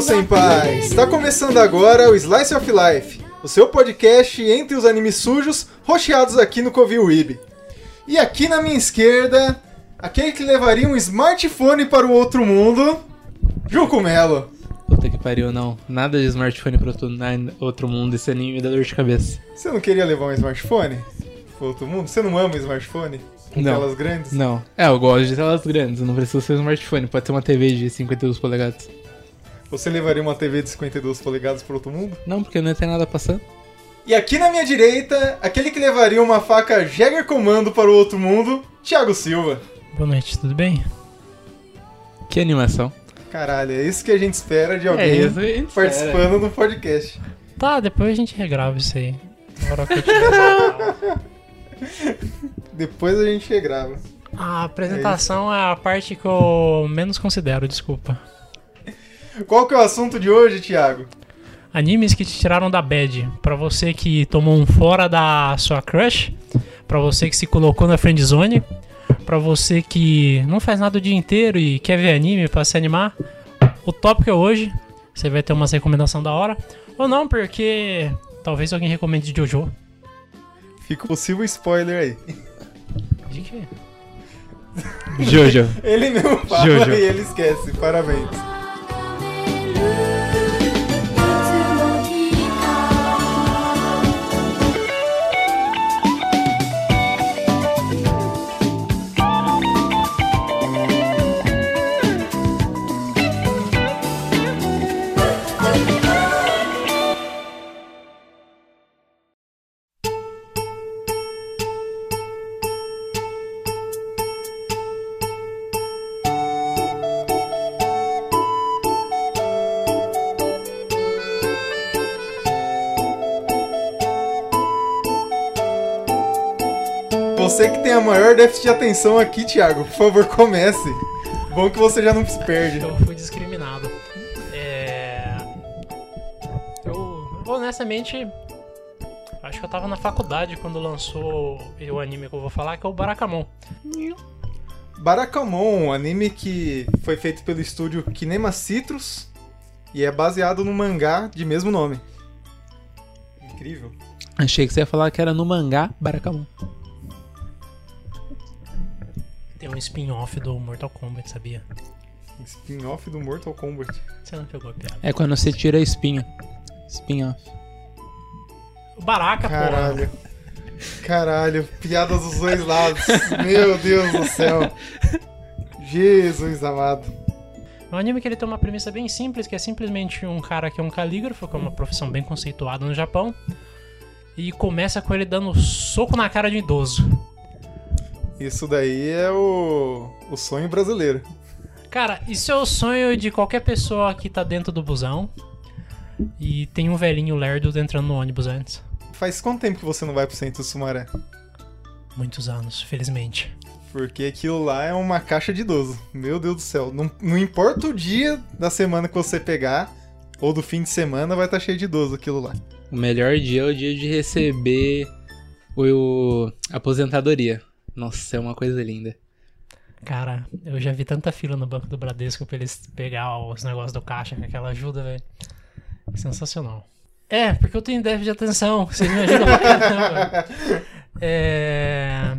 dia, meu senpai! Está começando agora o Slice of Life, o seu podcast entre os animes sujos, rocheados aqui no Covil Web. E aqui na minha esquerda, aquele que levaria um smartphone para o outro mundo, Juco Melo. Puta que pariu, não. Nada de smartphone pra outro, mundo, esse anime me dá dor de cabeça. Você não queria levar um smartphone para o outro mundo? Você não ama smartphone? Com Não. telas grandes? Não. É, eu gosto de telas grandes, não precisa ser um smartphone, pode ser uma TV de 52 polegadas. Você levaria uma TV de 52 polegadas para outro mundo? Não, porque não tem nada passando. E aqui na minha direita, aquele que levaria uma faca Jäger Comando para o outro mundo, Thiago Silva. Boa noite, tudo bem? Que animação. Caralho, é isso que a gente espera de É alguém isso, gente espera. participando do podcast. Tá, depois a gente regrava isso aí. Agora Depois a gente regrava. A apresentação é a parte que eu menos considero, desculpa. Qual que é o assunto de hoje, Thiago? Animes que te tiraram da bad. Pra você que tomou um fora da sua crush. Pra você que se colocou na friendzone. Pra você que não faz nada o dia inteiro e quer ver anime pra se animar. O tópico é hoje. Você vai ter uma recomendação da hora. Ou não, porque talvez alguém recomende Jojo. Fica o possível spoiler aí. De quê? Jojo. Ele mesmo fala Jojo. e ele esquece. Parabéns. 'Você que tem a maior déficit de atenção aqui, Thiago, por favor, comece. Bom que você já não se perde. Eu fui discriminado. É. Eu, honestamente, acho que eu tava na faculdade quando lançou o anime que eu vou falar, que é o Barakamon. Barakamon, um anime que foi feito pelo estúdio Kinema Citrus e é baseado no mangá de mesmo nome. Incrível. Achei que você ia falar que era no mangá Barakamon. Tem um spin-off do Mortal Kombat, sabia? Spin-off do Mortal Kombat. Você não pegou a piada. É quando você tira a espinha. Spin-off. O Baraka, porra. Caralho. Caralho, piadas dos dois lados. Meu Deus do céu. Jesus amado. É um anime que ele tem uma premissa bem simples, que é simplesmente um cara que é um calígrafo, que é uma profissão bem conceituada no Japão. E começa com ele dando soco na cara de um idoso. Isso daí é o, o sonho brasileiro. Cara, isso é o sonho de qualquer pessoa que tá dentro do busão e tem um velhinho lerdo entrando no ônibus antes. Faz quanto tempo que você não vai pro centro do Sumaré? Muitos anos, felizmente. Porque aquilo lá é uma caixa de idoso. Meu Deus do céu. Não, não importa o dia da semana que você pegar, ou do fim de semana, vai estar cheio de idoso aquilo lá. O melhor dia é o dia de receber o, o- a aposentadoria. Nossa, é uma coisa linda. Cara, eu já vi tanta fila no banco do Bradesco pra eles pegar os negócios do caixa com aquela ajuda, velho. Sensacional. É, porque eu tenho déficit de atenção. Vocês me ajudam pra caramba. É...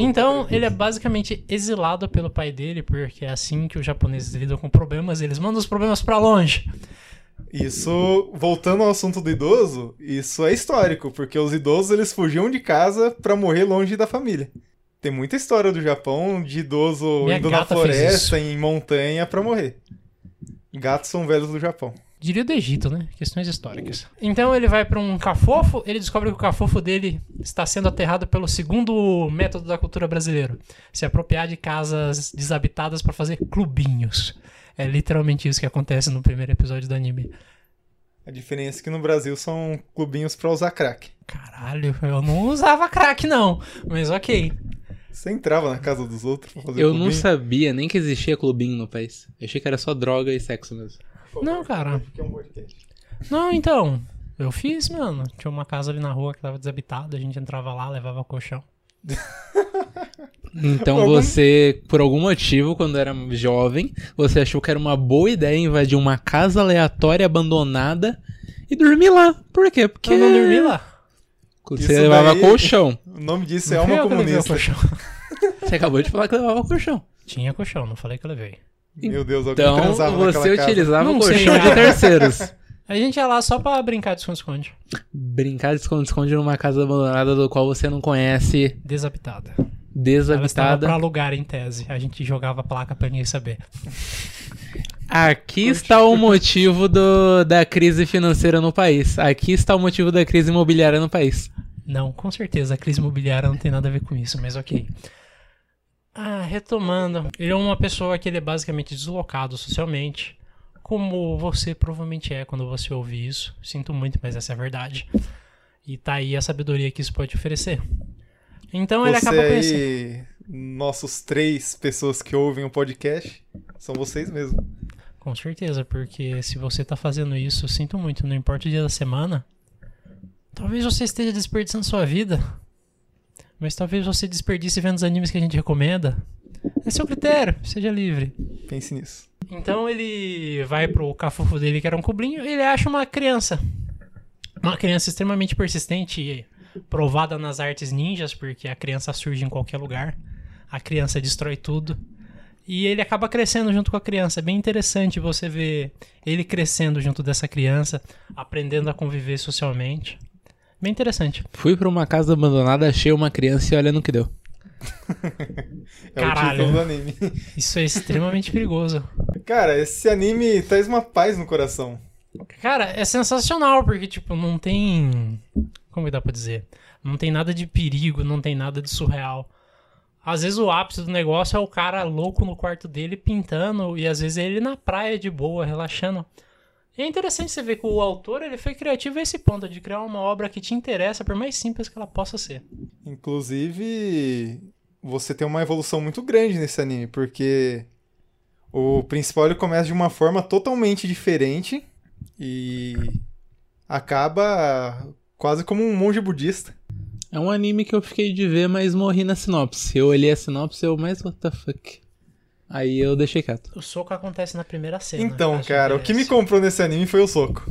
Então, ele é basicamente exilado pelo pai dele, porque é assim que os japoneses lidam com problemas, eles mandam os problemas pra longe. Isso, voltando ao assunto do idoso, isso é histórico, porque os idosos eles fugiam de casa pra morrer longe da família. Tem muita história do Japão de idoso Minha indo na floresta, em montanha pra morrer. Gatos são velhos do Japão. Diria do Egito, né? Questões históricas. Então ele vai pra um cafofo, ele descobre que o cafofo dele está sendo aterrado pelo segundo método da cultura brasileira: se apropriar de casas desabitadas pra fazer clubinhos. É literalmente isso que acontece no primeiro episódio do anime. A diferença é que no Brasil são clubinhos pra usar crack. Caralho, eu não usava crack não, mas ok. Você entrava na casa dos outros pra fazer Eu não clubinho? sabia nem que existia clubinho no país. Eu achei que era só droga e sexo mesmo. Não, cara. Não, então. Eu fiz, mano. Tinha uma casa ali na rua que tava desabitada, a gente entrava lá, levava colchão. Então Algum- você, por algum motivo, quando era jovem, você achou que era uma boa ideia invadir uma casa aleatória abandonada e dormir lá. Por quê? Porque Eu não dormi lá. Você Isso levava daí- colchão. O nome disso é Não fui alma eu que levei o comunista. colchão. Você acabou de falar que levava colchão. Tinha colchão, não falei que eu levei. Meu Deus, alguém Então transava você naquela casa. utilizava Não o sei, colchão de cara. terceiros. A gente ia lá só pra brincar de esconde-esconde. Brincar de esconde-esconde numa casa abandonada do qual você não conhece, Desabitada. Ela estava desabitada. pra alugar em tese. A gente jogava placa pra ninguém saber. Aqui está o motivo do, da crise financeira no país. Aqui está o motivo da crise imobiliária no país. Não, com certeza, a crise imobiliária não tem nada a ver com isso, mas ok. Ah, retomando. Ele é uma pessoa que ele é basicamente deslocado socialmente. Como você provavelmente é quando você ouve isso. Sinto muito, mas essa é a verdade. E tá aí a sabedoria que isso pode oferecer. Então ele Você acaba conhecendo. aí, nossos três pessoas que ouvem o podcast, são vocês mesmos. Com certeza, porque se você tá fazendo isso, sinto muito, não importa o dia da semana. Talvez você esteja desperdiçando sua vida. Mas talvez você desperdice vendo os animes que a gente recomenda. É seu critério, seja livre. Pense nisso. Então ele vai pro cafufo dele, que era um cublinho, e ele acha uma criança. Uma criança extremamente persistente e provada nas artes ninjas, porque a criança surge em qualquer lugar. A criança destrói tudo. E ele acaba crescendo junto com a criança. É bem interessante você ver ele crescendo junto dessa criança, aprendendo a conviver socialmente. Bem interessante. Fui pra uma casa abandonada, achei uma criança e olha no que deu. É Caralho. o título do anime. Isso é extremamente perigoso. Cara, esse anime traz uma paz no coração. Cara, é sensacional, porque, tipo, não tem. Como que dá pra dizer? Não tem nada de perigo, não tem nada de surreal. Às vezes o ápice do negócio é o cara louco no quarto dele pintando, e às vezes é ele na praia de boa, relaxando. E é interessante você ver que o autor ele foi criativo a esse ponto, de criar uma obra que te interessa, por mais simples que ela possa ser. Inclusive, você tem uma evolução muito grande nesse anime, porque o principal ele começa de uma forma totalmente diferente e acaba quase como um monge budista. É um anime que eu fiquei de ver, mas morri na sinopse. Eu olhei a sinopse e eu, mas what the fuck? Aí eu deixei quieto. O soco acontece na primeira cena. Então, cara, o que me comprou nesse anime foi o soco.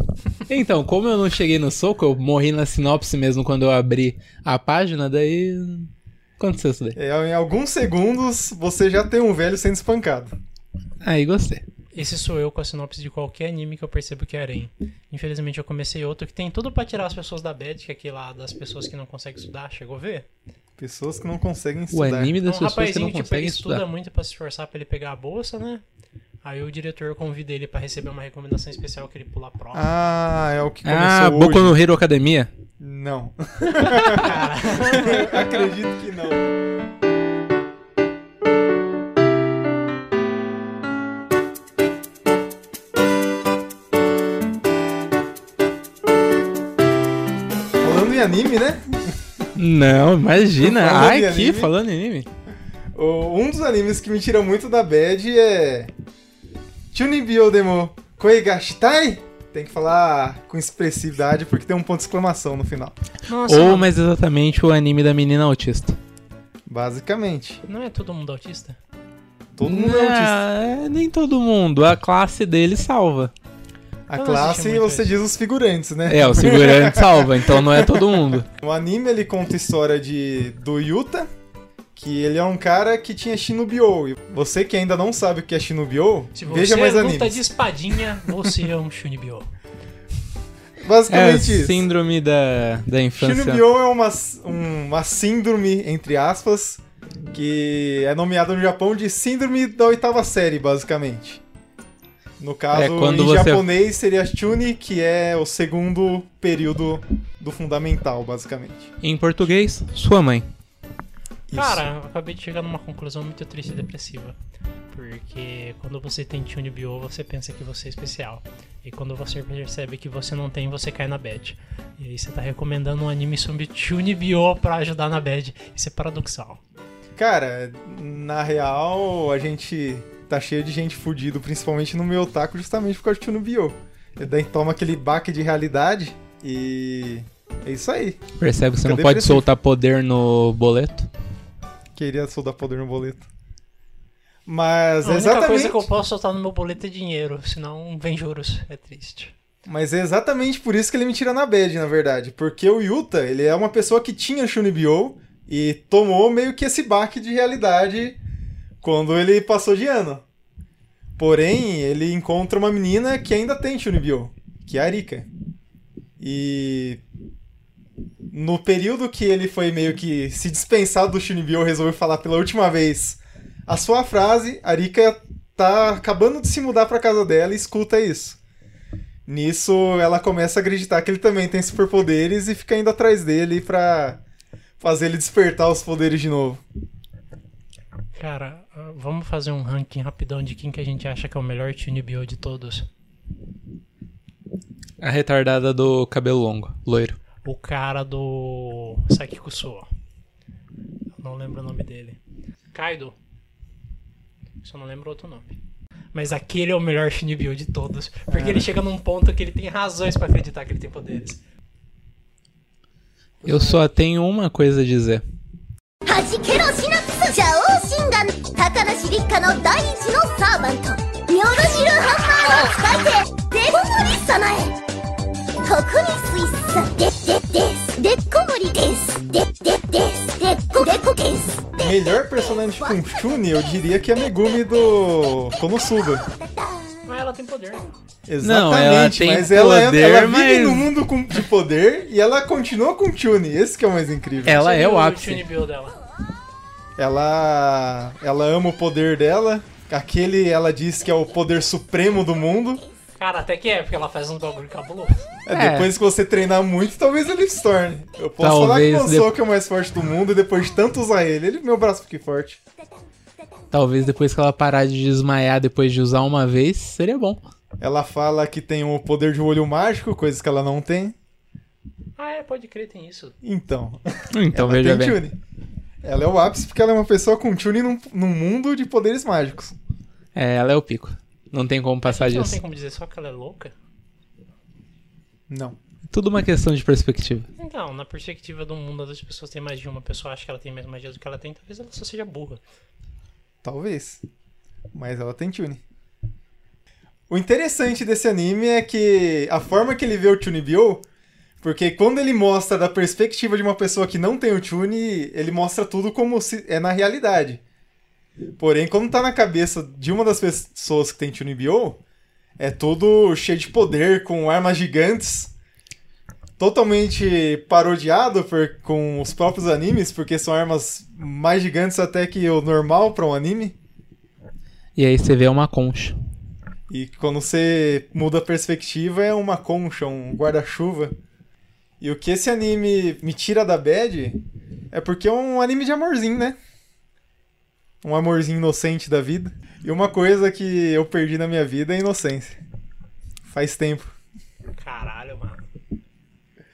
Então, como eu não cheguei no soco, eu morri na sinopse mesmo quando eu abri a página, daí. Aconteceu isso daí. É, em alguns segundos você já tem um velho sendo espancado. Aí gostei. Esse sou eu com a sinopse de qualquer anime que eu percebo que é harém. Infelizmente eu comecei outro que tem tudo pra tirar as pessoas da bad, que é aquele lá das pessoas que não conseguem estudar, chegou a ver? Pessoas que não conseguem O estudar. anime É das um pessoas que rapazinho não que tipo, conseguem ele estuda estudar. muito pra se esforçar pra ele pegar a bolsa, né? Aí o diretor convida ele pra receber uma recomendação especial que ele pula a prova. Ah, é o que começou Ah, hoje. Boku no Hero Academia? Não. Acredito que não. Em anime, né? Não, imagina. Falando Ai, anime. falando em anime. O- Um dos animes que me tira muito da bad é. Chunibyo demo Koigashitai? Tem que falar com expressividade porque tem um ponto de exclamação no final. nossa, Ou mano, mais exatamente o anime da menina autista. Basicamente. não é todo mundo autista? Todo mundo é autista. Ah, Nem todo mundo. A classe dele salva. A Eu não classe, muito você diz os figurantes, né? É, o segurante salva, então não é todo mundo. O anime ele conta a história de do Yuta, que ele é um cara que tinha Shinobyo. E você que ainda não sabe o que é Shinobyo, Se você veja mais luta animes. de espadinha, você é um Shunibyo. É, Basicamente isso. síndrome da, da infância. Shinobyo é uma, uma síndrome, entre aspas, que é nomeada no Japão de síndrome da oitava série, basicamente. No caso, É, quando em você- japonês seria Chuni, que é o segundo período do fundamental, basicamente. Em português, sua mãe. Isso. Cara, eu acabei de chegar numa conclusão muito triste e depressiva. Porque quando você tem Chunibyo, você pensa que você é especial. E quando você percebe que você não tem, você cai na bad. E aí você tá recomendando um anime sobre Chunibyo pra ajudar na bad. Isso é paradoxal. Cara, na real, a gente tá cheio de gente fudido, principalmente no meu otaku, justamente por causa de Chunibyo. E daí toma aquele baque de realidade e. É isso aí. Percebe que você não pode depressivo. soltar poder no boleto? Queria soldar poder no boleto. Mas A única exatamente. coisa que eu posso soltar no meu boleto é dinheiro, senão vem juros. É triste. Mas é exatamente por isso que ele me tira na bad, na verdade. Porque o Yuta, ele é uma pessoa que tinha Shunibyo e tomou meio que esse baque de realidade quando ele passou de ano. Porém, ele encontra uma menina que ainda tem Shunibyo, que é a Arika. E no período que ele foi meio que se dispensar do Shunibyo, resolveu falar pela última vez a sua frase, a Arika tá acabando de se mudar pra casa dela e escuta isso. Nisso, ela começa a acreditar que ele também tem superpoderes e fica indo atrás dele pra fazer ele despertar os poderes de novo. Cara, vamos fazer um ranking rapidão de quem que a gente acha que é o melhor Tunibio de todos. A retardada do cabelo longo, loiro. O cara do Sakikusuo. Não lembro o nome dele. Kaido. Só não lembro outro nome. Mas aquele é o melhor Shinibyo de todos. Porque ele chega num ponto que ele tem razões pra acreditar que ele tem poderes. Eu só tenho uma coisa a dizer. はじけろシナプス邪王心眼高梨立花の第一のサーバントミョルジルハンマーの使い手デコモリサナエここにスイッサででですデコモリですででですデコデコです Melhor personagem com Shuni, eu diria que é a Megumi do Konosuba. Mas ela tem poder. Exatamente, Não, ela tem mas ela, é- poder, ela vive mas- no mundo com- de poder e ela continua com Chuni. Esse que é o mais incrível. Ela Você é viu o ápice. Chunibyo dela. Ela ela ama o poder dela. Aquele ela diz que é o poder supremo do mundo. Cara, até que é, porque ela faz um bagulho cabuloso. É, É. Depois que você treinar muito, talvez ele se torne. Eu posso falar Talvez que o de- que é o mais forte do mundo e depois de tanto usar ele, ele meu braço fique forte. Talvez depois que ela parar de desmaiar depois de usar uma vez, seria bom. Ela fala que tem o poder de olho mágico, coisas que ela não tem. Ah, é, pode crer, tem isso. Então, Então ela veja tem bem. Chuni. Ela é o ápice porque ela é uma pessoa com Chuni num, num mundo de poderes mágicos. É, ela é o pico. Não tem como passar Não disso. tem como dizer só que ela é louca? Não. Tudo uma questão de perspectiva. Então, na perspectiva do mundo, as pessoas têm mais de uma pessoa acha que ela tem mais magia do que ela tem, talvez ela só seja burra. Talvez. Mas ela tem Chuni. O interessante desse anime é que a forma que ele vê o Chunibyo, porque quando ele mostra da perspectiva de uma pessoa que não tem o Chuni, ele mostra tudo como se é na realidade. Porém, quando tá na cabeça de uma das pessoas que tem Chunibyo, é tudo cheio de poder, com armas gigantes, totalmente parodiado por, com os próprios animes, porque são armas mais gigantes até que o normal para um anime. E aí você vê uma concha. E quando você muda a perspectiva é uma concha, um guarda-chuva. E o que esse anime me tira da bad é porque é um anime de amorzinho, né? Um amorzinho inocente da vida. E uma coisa que eu perdi na minha vida é inocência. Faz tempo. Caralho, mano.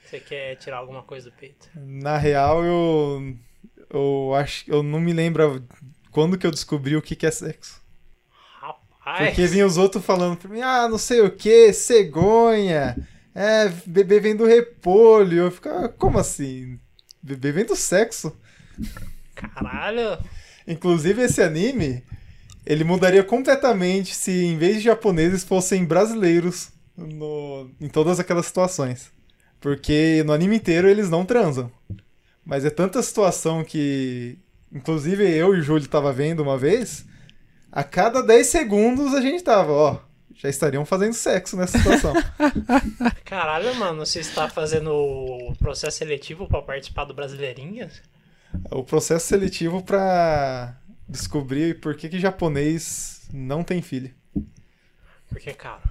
Você quer tirar alguma coisa do peito? Na real, eu. Eu acho. Eu não me lembro quando que eu descobri o que, que é sexo. Rapaz. Porque vinha os outros falando pra mim, ah, não sei o que, cegonha, é, bebê vem do repolho. Eu ficava, como assim? Bebê vem do sexo? Caralho. Inclusive, esse anime, ele mudaria completamente se em vez de japoneses fossem brasileiros no, em todas aquelas situações. Porque no anime inteiro eles não transam. Mas é tanta situação que, inclusive eu e o Júlio tava vendo uma vez, a cada 10 segundos a gente tava, ó, já estariam fazendo sexo nessa situação. Caralho, mano. Você está fazendo o processo seletivo pra participar do Brasileirinhas? o processo seletivo pra descobrir por que, que japonês não tem filho. Porque é caro.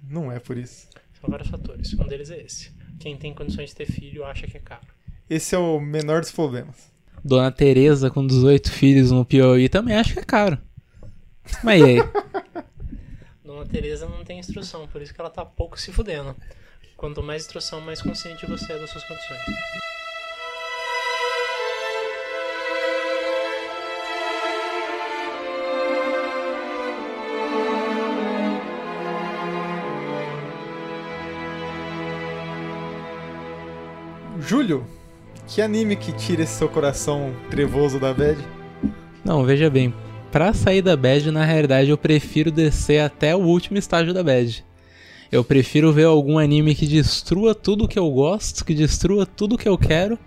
Não é por isso. São vários fatores. Um deles é esse. Quem tem condições de ter filho acha que é caro. Esse é o menor dos problemas. Dona Teresa com 18 filhos no Piauí também acho que é caro. Mas e aí? Dona Teresa não tem instrução, por isso que ela tá pouco se fudendo. Quanto mais instrução, mais consciente você é das suas condições. Júlio, que anime que tira esse seu coração trevoso da bad? Não, veja bem. Pra sair da bad, na realidade, eu prefiro descer até o último estágio da bad. Eu prefiro ver algum anime que destrua tudo que eu gosto, que destrua tudo que eu quero,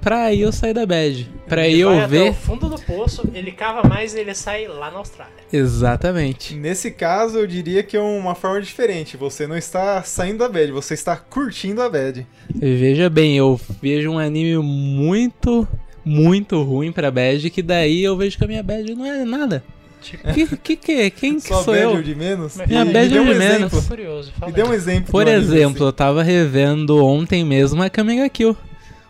pra aí eu sair da bad. Pra aí Ele vai eu até ver. o fundo do poço, ele cava mais e ele sai lá na Austrália. Exatamente. Nesse caso, eu diria que é uma forma diferente. Você não está saindo da bad, você está curtindo a bad. Veja bem, eu vejo um anime muito, muito ruim pra bad, que daí eu vejo que a minha bad não é nada. Tipo, Que que, que é? Quem que sou eu? ou de menos? Minha Me bad dê ou um de menos. exemplo. curioso, Me dê um exemplo. Por de exemplo, eu tava revendo ontem mesmo a Kamiga Kill.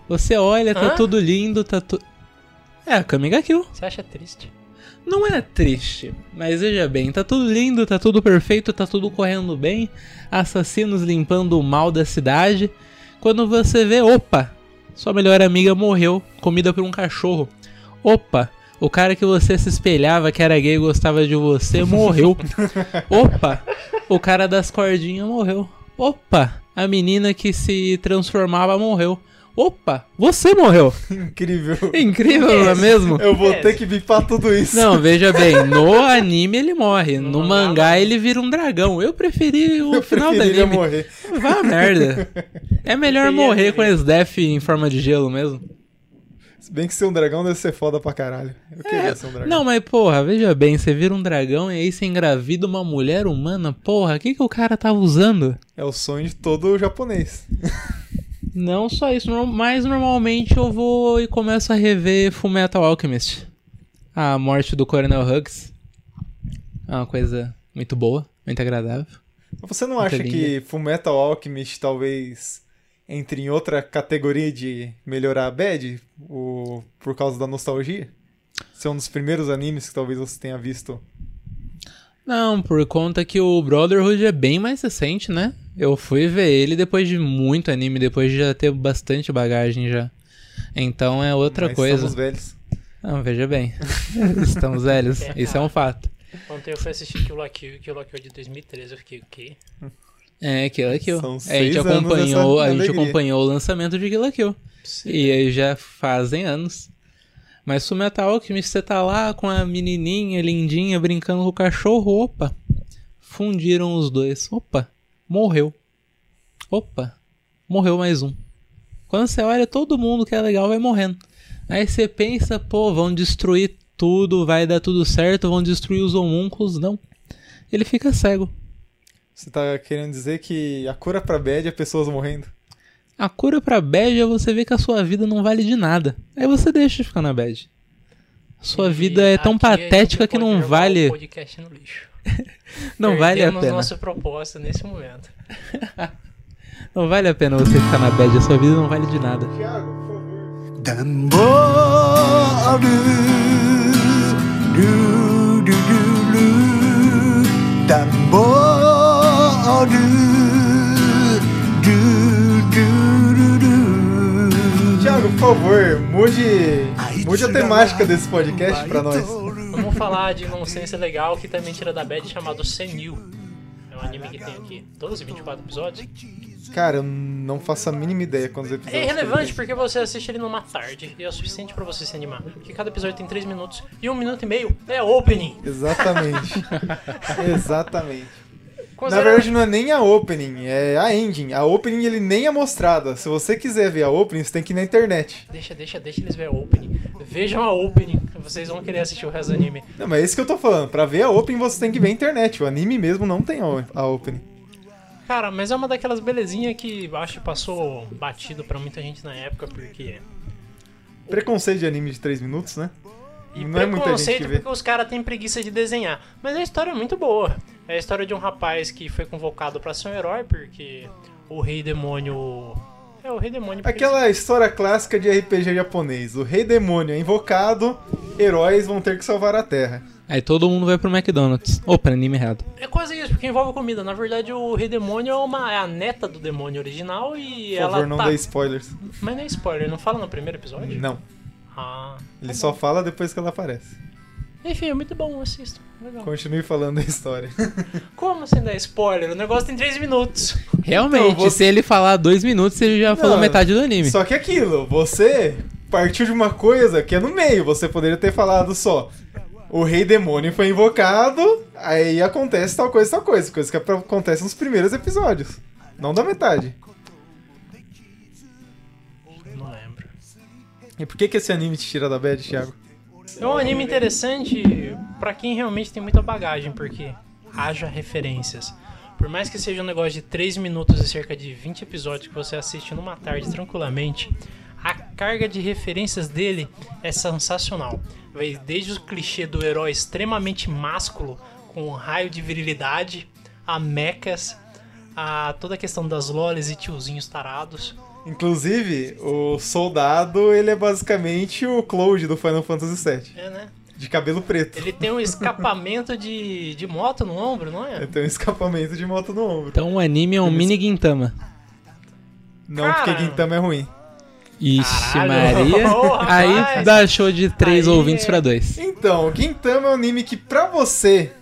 Você olha, tá Hã? tudo lindo, tá tudo. É, a Kamiga Kill. Você acha triste? Não é triste, mas veja bem, tá tudo lindo, tá tudo perfeito, tá tudo correndo bem, assassinos limpando o mal da cidade. Quando você vê, opa, sua melhor amiga morreu, comida por um cachorro. Opa, o cara que você se espelhava que era gay e gostava de você morreu. Opa, o cara das cordinhas morreu. Opa, a menina que se transformava morreu. Opa, você morreu. Incrível. Incrível, não é mesmo? Eu vou ter que bipar tudo isso. Não, veja bem, no anime ele morre, no, No mangá, não. ele vira um dragão. Eu preferi o eu final do anime. morrer. Vá merda. É melhor morrer com esse Death em forma de gelo mesmo. Se bem que ser um dragão deve ser foda pra caralho. Eu queria ser um dragão. Não, mas porra, veja bem, você vira um dragão e aí você engravida uma mulher humana, porra, o que, que o cara tava usando? É o sonho de todo japonês. Não só isso, mas normalmente eu vou e começo a rever Fullmetal Alchemist. A morte do Coronel Hughes. É uma coisa muito boa, muito agradável. Você não acha linda. que Fullmetal Alchemist talvez entre em outra categoria de melhorar a bad o, por causa da nostalgia? Ser um dos primeiros animes que talvez você tenha visto. Não, por conta que o Brotherhood é bem mais recente, né? Eu fui ver ele depois de muito anime, depois de já ter bastante bagagem já. Então é outra mas coisa. Somos velhos. Não, veja bem. Estamos velhos. Isso é um fato. Ontem eu fui assistir Kill la Kill, Kill la Kill de 2013, eu fiquei, o quê? É, Kill la Kill. São É, a gente acompanhou, a gente alegria. acompanhou o lançamento de Kill la Kill. E aí já fazem anos. Mas Fullmetal Alchemist, você tá lá com a menininha lindinha brincando com o cachorro, opa. Fundiram os dois. Opa, morreu. Opa, morreu mais um. Quando você olha, todo mundo que é legal vai morrendo. Aí você pensa, pô, vão destruir tudo, vai dar tudo certo, vão destruir os homúnculos. Não. Ele fica cego. Você tá querendo dizer que a cura pra bad é pessoas morrendo? A cura pra bad é você ver que a sua vida não vale de nada. Aí você deixa de ficar na bad. Sua e vida é tão patética que não vale. podcast no lixo. não vale a pena. nossa proposta nesse momento. não vale a pena você ficar na bad, a sua vida não vale de nada. Thiago, por favor. Tambor, du, du, du, tambor, por favor, mude, mude a temática desse podcast pra nós. Vamos falar de nonsense legal que também tira da bad chamado Senil. É um anime que tem aqui 12, 24 episódios. Cara, eu não faço a mínima ideia quantos É episódios. irrelevante tem. porque você assiste ele numa tarde e é o suficiente pra você se animar. Porque cada episódio tem 3 minutos e um minuto e meio é opening. Exatamente. Exatamente. Na Considera- verdade, não é nem a opening, é a ending. A opening ele nem é mostrada. Se você quiser ver a opening, você tem que ir na internet. Deixa, deixa, deixa eles ver a opening. Vejam a opening, vocês vão querer assistir o resto do anime. Não, mas é isso que eu tô falando. Pra ver a opening, você tem que ver a internet. O anime mesmo não tem a opening. Cara, mas é uma daquelas belezinhas que acho que passou batido pra muita gente na época, porque. Preconceito de anime de 3 minutos, né? E Não é muita gente preconceito que vê. porque os caras têm preguiça de desenhar. Mas a história é muito boa. É a história de um rapaz que foi convocado pra ser um herói, porque o rei demônio. É o rei demônio. Aquela história clássica de RPG japonês. O rei demônio é invocado, heróis vão ter que salvar a terra. Aí todo mundo vai pro McDonald's. Opa, anime errado. É quase isso, porque envolve comida. Na verdade, o Rei Demônio é, uma, é a neta do demônio original e Por ela favor, não tá... dê spoilers. Mas não é spoiler, não fala no primeiro episódio? Não. Ah, Ele só fala depois que ela aparece. Enfim, é muito bom, assisto. Legal. Continue falando da história. Como sem dar spoiler? O negócio tem 3 minutos. Realmente, Então, você- se ele falar dois minutos, ele já falou Não, metade do anime. Só que aquilo, você partiu de uma coisa que é no meio. Você poderia ter falado só. O rei demônio foi invocado, aí acontece tal coisa, tal coisa. Coisa que acontece nos primeiros episódios. Não da metade. Não lembro. E por que, que esse anime te tira da bad, Thiago? É um anime interessante pra quem realmente tem muita bagagem, porque haja referências. Por mais que seja um negócio de 3 minutos e cerca de 20 episódios que você assiste numa tarde tranquilamente, a carga de referências dele é sensacional. Desde o clichê do herói extremamente másculo, com um raio de virilidade, a mechas, a toda a questão das lolis e tiozinhos tarados. Inclusive, o soldado, ele é basicamente o Cloud do Final Fantasy VII. É, né? De cabelo preto. Ele tem um escapamento de, de moto no ombro, não é? Ele tem um escapamento de moto no ombro. Então o anime é um mini Gintama. Não, Cara. porque Gintama é ruim. Ixi, Caralho. Maria. Rapaz. Aí dá show de três Aí ouvintes é- pra dois. Então, Gintama é um anime que pra você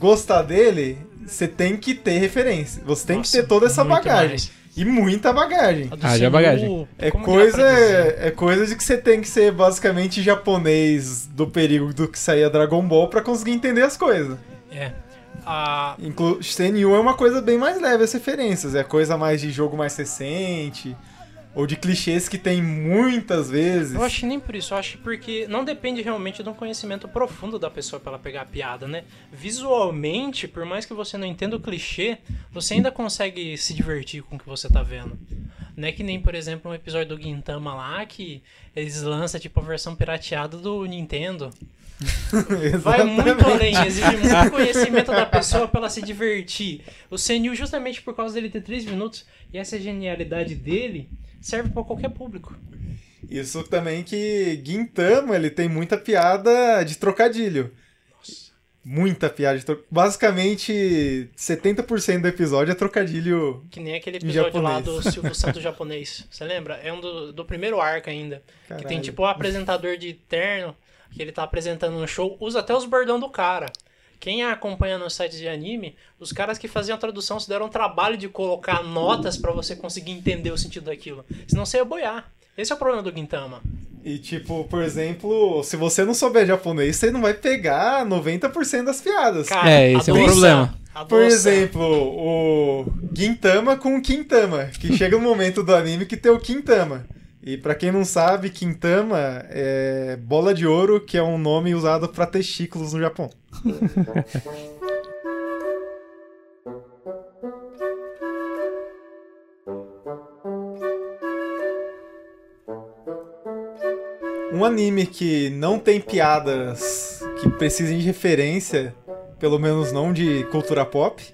gostar dele, você tem que ter referência. Você tem Nossa, que ter toda essa bagagem. mais. E muita bagagem. A do Haja Senhor, bagagem. É como coisa, é coisa de que você tem que ser basicamente japonês do perigo do que saía Dragon Ball pra conseguir entender as coisas. É. A, Inclu Senyu é uma coisa bem mais leve as referências, é coisa mais de jogo mais recente, ou de clichês que tem muitas vezes. eu acho que nem por isso, eu acho porque não depende realmente de um conhecimento profundo da pessoa pra ela pegar a piada, né? Visualmente, por mais que você não entenda o clichê, você ainda consegue se divertir com o que você tá vendo. Não é que nem, por exemplo, um episódio do Gintama lá que eles lançam tipo a versão pirateada do Nintendo. Vai muito além, exige muito conhecimento da pessoa pra ela se divertir. O Senil, justamente por causa dele ter 3 minutos e essa genialidade dele, serve pra qualquer público. Isso também que Gintama, ele tem muita piada de trocadilho. Muita piada de trocadilho. Basicamente, 70% do episódio é trocadilho. Que nem aquele episódio lá do Silvio Santos japonês. Você lembra? É um do, do primeiro arco ainda. Que tem Caralho. tipo o apresentador de terno, que ele tá apresentando um show, usa até os bordão do cara. Quem acompanha nos sites de anime, os caras que faziam a tradução se deram o trabalho de colocar notas pra você conseguir entender o sentido daquilo. Senão você ia boiar. Esse é o problema do Gintama. E tipo, por exemplo, se você não souber japonês, você não vai pegar 90% das piadas. Cara, É, esse é um doça- problema. Por exemplo, o Gintama com o Quintama, que chega um momento do anime que tem o Quintama. E pra quem não sabe, Quintama é bola de ouro, que é um nome usado pra testículos no Japão. Um anime que não tem piadas que precisem de referência, pelo menos não de cultura pop,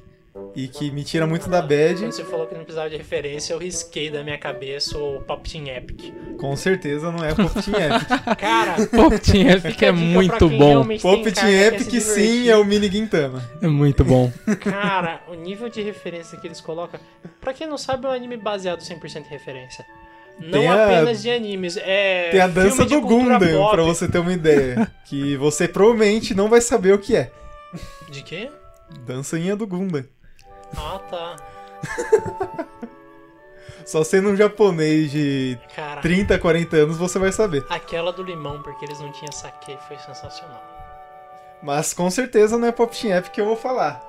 e que me tira muito da bad, Quando você falou que não precisava de referência, eu risquei da minha cabeça o Pop Team Epic. com certeza não é Pop Team Epic. Cara, Pop Team Epic é muito bom. Pop Team Epic sim é o Mini Gintama. É muito bom. Cara, o nível de referência que eles colocam. Pra quem não sabe, é um anime baseado 100% em referência. Não Tem a- apenas de animes, é. Tem a dança do Gundam, pop. pra você ter uma ideia. Que você provavelmente não vai saber o que é. De quê? Dançinha do Gundam. Ah, tá. Só sendo um japonês de Cara, 30, 40 anos você vai saber. aquela do limão, porque eles não tinham saque, foi sensacional. Mas com certeza não é Pop Team Epic que eu vou falar.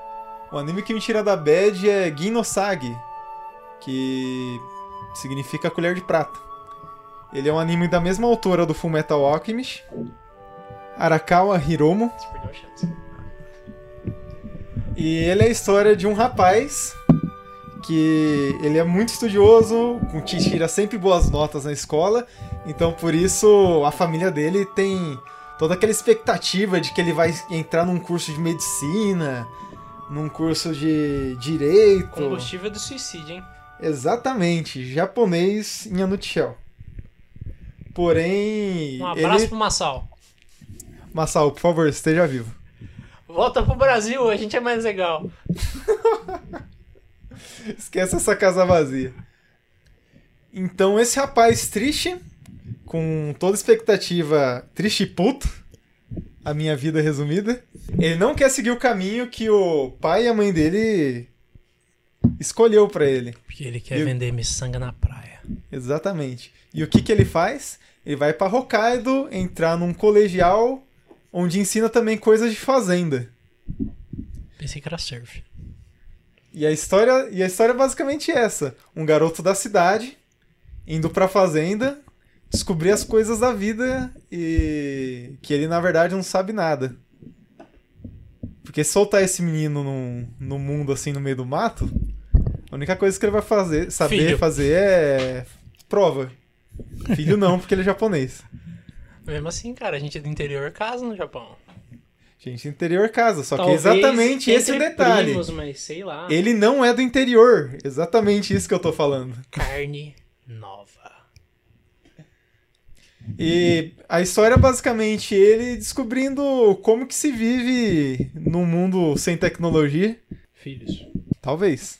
O anime que me tira da bad é Ginosagi, que significa colher de prata. Ele é um anime da mesma autora do Fullmetal Alchemist, Arakawa Hiromo, Você perdeu a chance. E ele é a história de um rapaz que ele é muito estudioso, que tira sempre boas notas na escola, então por isso a família dele tem toda aquela expectativa de que ele vai entrar num curso de medicina, num curso de direito. Combustível do suicídio, hein? Exatamente, japonês em a nutshell. Porém, Um abraço ele... pro Massal. Massal, por favor, esteja vivo. Volta pro Brasil, a gente é mais legal. Esquece essa casa vazia. Então, esse rapaz triste, com toda expectativa, triste e puto, a minha vida resumida. Ele não quer seguir o caminho que o pai e a mãe dele escolheu pra ele. Porque ele quer Eu- vender miçanga na praia. Exatamente. E o que, que ele faz? Ele vai pra Hokkaido entrar num colegial onde ensina também coisas de fazenda. Pensei que era surf. E a história, e a história é basicamente essa: um garoto da cidade indo pra fazenda descobrir as coisas da vida e que ele na verdade não sabe nada. Porque soltar esse menino no, no mundo assim no meio do mato, a única coisa que ele vai fazer, saber Filho. fazer é prova. Filho não, porque ele é japonês. Mesmo assim, cara, a gente é do interior casa no Japão. Gente, interior casa, só que é Talvez exatamente esse o detalhe. primos, mas sei lá. Ele não é do interior, exatamente isso que eu tô falando. Carne nova. E a história é basicamente ele descobrindo como que se vive num mundo sem tecnologia. Filhos. Talvez.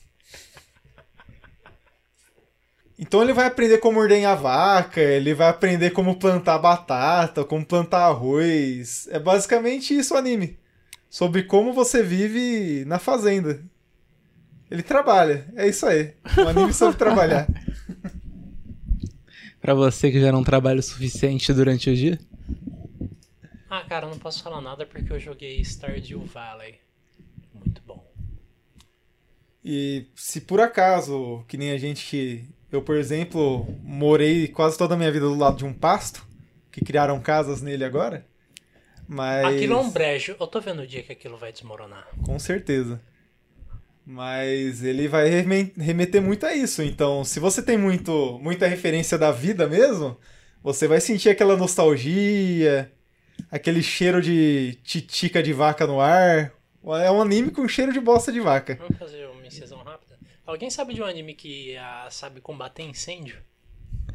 Então ele vai aprender como ordenhar vaca, ele vai aprender como plantar batata, como plantar arroz. É basicamente isso o anime. Sobre como você vive na fazenda. Ele trabalha, é isso aí. O anime sobre trabalhar. Pra você que já não trabalha o suficiente durante o dia. Ah, cara, eu não posso falar nada porque eu joguei Stardew Valley. Muito bom. E se por acaso, que nem a gente que. Eu, por exemplo, morei quase toda a minha vida do lado de um pasto, que criaram casas nele agora. Mas. Aquilo é um brejo. Eu tô vendo o dia que aquilo vai desmoronar. Com certeza. Mas ele vai reme- remeter muito a isso. Então, se você tem muito, muita referência da vida mesmo, você vai sentir aquela nostalgia, aquele cheiro de titica de vaca no ar. É um anime com cheiro de bosta de vaca. Vamos fazer uma incisão rápida. Alguém sabe de um anime que ah, sabe combater incêndio?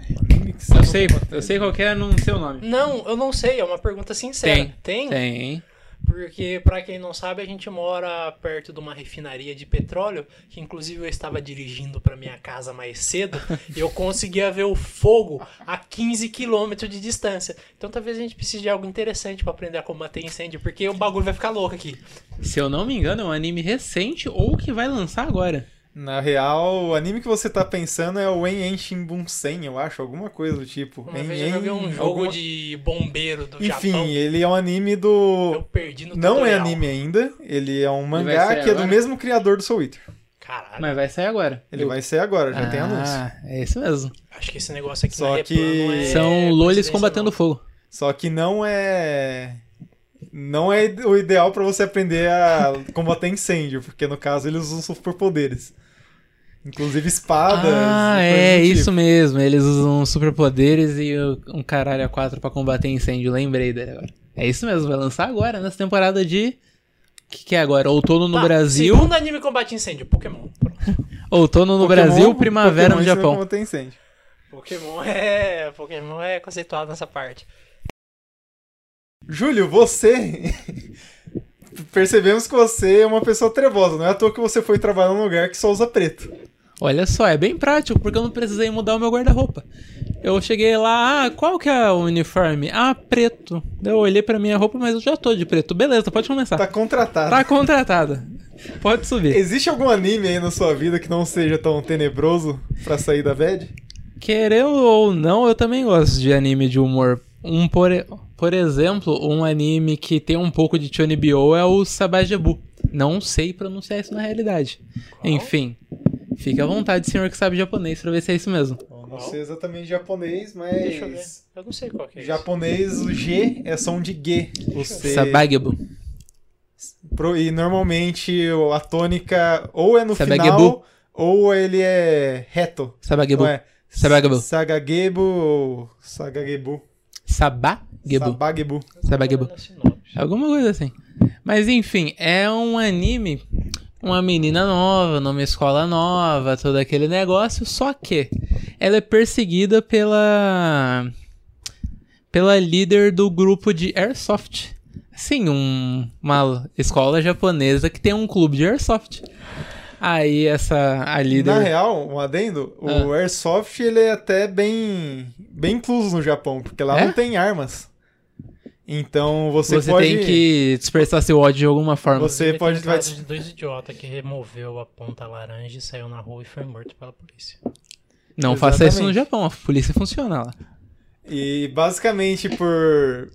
Eu não- sei, eu sei qual que é, não sei o nome. Não, eu não sei. É uma pergunta sincera. Tem. Tem. Porque, pra quem não sabe, a gente mora perto de uma refinaria de petróleo, que inclusive eu estava dirigindo pra minha casa mais cedo, e eu conseguia ver o fogo a 15 quilômetros de distância. Então talvez a gente precise de algo interessante pra aprender a combater incêndio, porque o bagulho vai ficar louco aqui. Se eu não me engano, é um anime recente ou que vai lançar agora. Na real, o anime que você tá pensando é o En En Shimbunsen, eu acho, alguma coisa do tipo. Uma En vez eu En joguei um jogo alguma- de bombeiro do Enfim, Japão. ele é um anime Eu do. perdi no Não é tutorial. anime ainda, ele é um mangá sair que é do mesmo criador do Soul Eater. Caralho, Mas vai sair agora. Ele Eu- vai ser agora, já tem anúncio. Ah, é isso mesmo. acho que esse negócio aqui Só na que é São lolis combatendo não. fogo. Só que não é. Não é o ideal pra você aprender a combater incêndio, porque no caso eles usam superpoderes. Inclusive espadas. Ah, é tipo. isso mesmo. Eles usam superpoderes e um caralho a quatro pra combater incêndio. Lembrei dele agora. É isso mesmo, vai lançar agora, nessa temporada de. O que, que é agora? Outono no Tá, Brasil. Segundo anime combate incêndio, Pokémon. Outono no Pokémon- Brasil, primavera Pokémon no ensina Japão. combater incêndio. Pokémon é. Pokémon é conceituado nessa parte. Júlio, você. Percebemos que você é uma pessoa trevosa, não é à toa que você foi trabalhar num lugar que só usa preto. Olha só, é bem prático, porque eu não precisei mudar o meu guarda-roupa. Eu cheguei lá, ah, qual que é o uniforme? Ah, preto. Eu olhei pra minha roupa, mas eu já tô de preto. Beleza, pode começar. Tá contratado. Tá contratada. Pode subir. Existe algum anime aí na sua vida que não seja tão tenebroso pra sair da bad? Querendo ou não, eu também gosto de anime de humor. Um, por, por exemplo, um anime que tem um pouco de Chonibyo é o Sabajabu. Não sei pronunciar isso na realidade. Enfim, fique à vontade, senhor que sabe japonês, pra ver se é isso mesmo. Bom, não sei exatamente japonês, Deixa eu ver. mas. Eu não sei qual que é isso. Japonês, o G é som de G. Você... Sabagebu. Pro- E normalmente o- a tônica ou é no Sabagebu. final ou ele é reto. Sabagebu. Não é? Sabagebu. Sagagebu ou Sagagebu. Sabagebu. Sabagebu. Sabagebu. Alguma coisa assim. Mas enfim, é um anime, uma menina nova, numa escola nova, todo aquele negócio, só que ela é perseguida pela pela líder do grupo de Airsoft. Sim, um, uma escola japonesa que tem um clube de Airsoft. Aí essa a líder Na real, um adendo, o Ah. Airsoft ele é até bem, bem incluso no Japão, porque lá É? não tem armas. Então você, Você, pode. tem que dispersar seu ódio de alguma forma. Você Teve pode. um vai- de dois idiotas que removeu a ponta laranja e saiu na rua e foi morto pela polícia. Não faça isso no Exatamente. Japão, a polícia funciona lá. E basicamente por.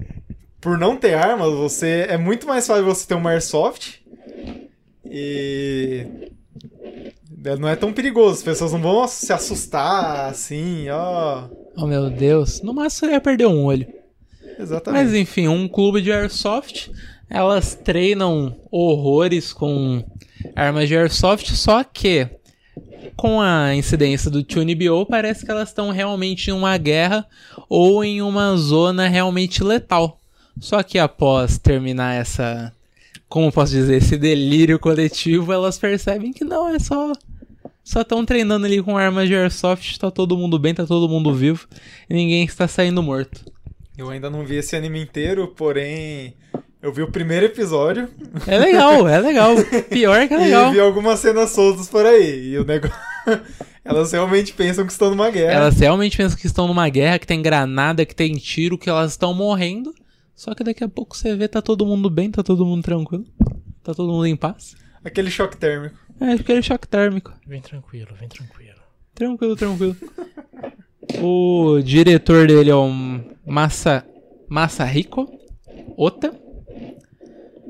Por não ter armas, você. É muito mais fácil você ter um airsoft. E. Não é tão perigoso, as pessoas não vão se assustar assim, ó. Oh meu Deus, no máximo você ia perder um olho. Exatamente. Mas enfim, um clube de airsoft, elas treinam horrores com armas de airsoft, só que com a incidência do TuneBO, parece que elas estão realmente em uma guerra ou em uma zona realmente letal. Só que após terminar essa, como posso dizer, esse delírio coletivo, elas percebem que não, é só só estão treinando ali com armas de airsoft, tá todo mundo bem, tá todo mundo vivo ninguém está saindo morto. Eu ainda não vi esse anime inteiro, porém. Eu vi o primeiro episódio É legal, é legal. Pior que é e legal. vi algumas cenas soltas por aí. E o negócio. Elas realmente pensam que estão numa guerra. Elas realmente pensam que estão numa guerra, que tem granada, que tem tiro, que elas estão morrendo. Só que daqui a pouco você vê, tá todo mundo bem, tá todo mundo tranquilo. Tá todo mundo em paz. Aquele choque térmico. É aquele choque térmico. Vem tranquilo, vem tranquilo. Tranquilo, tranquilo. O diretor dele é o Masa, Masahiko Ota.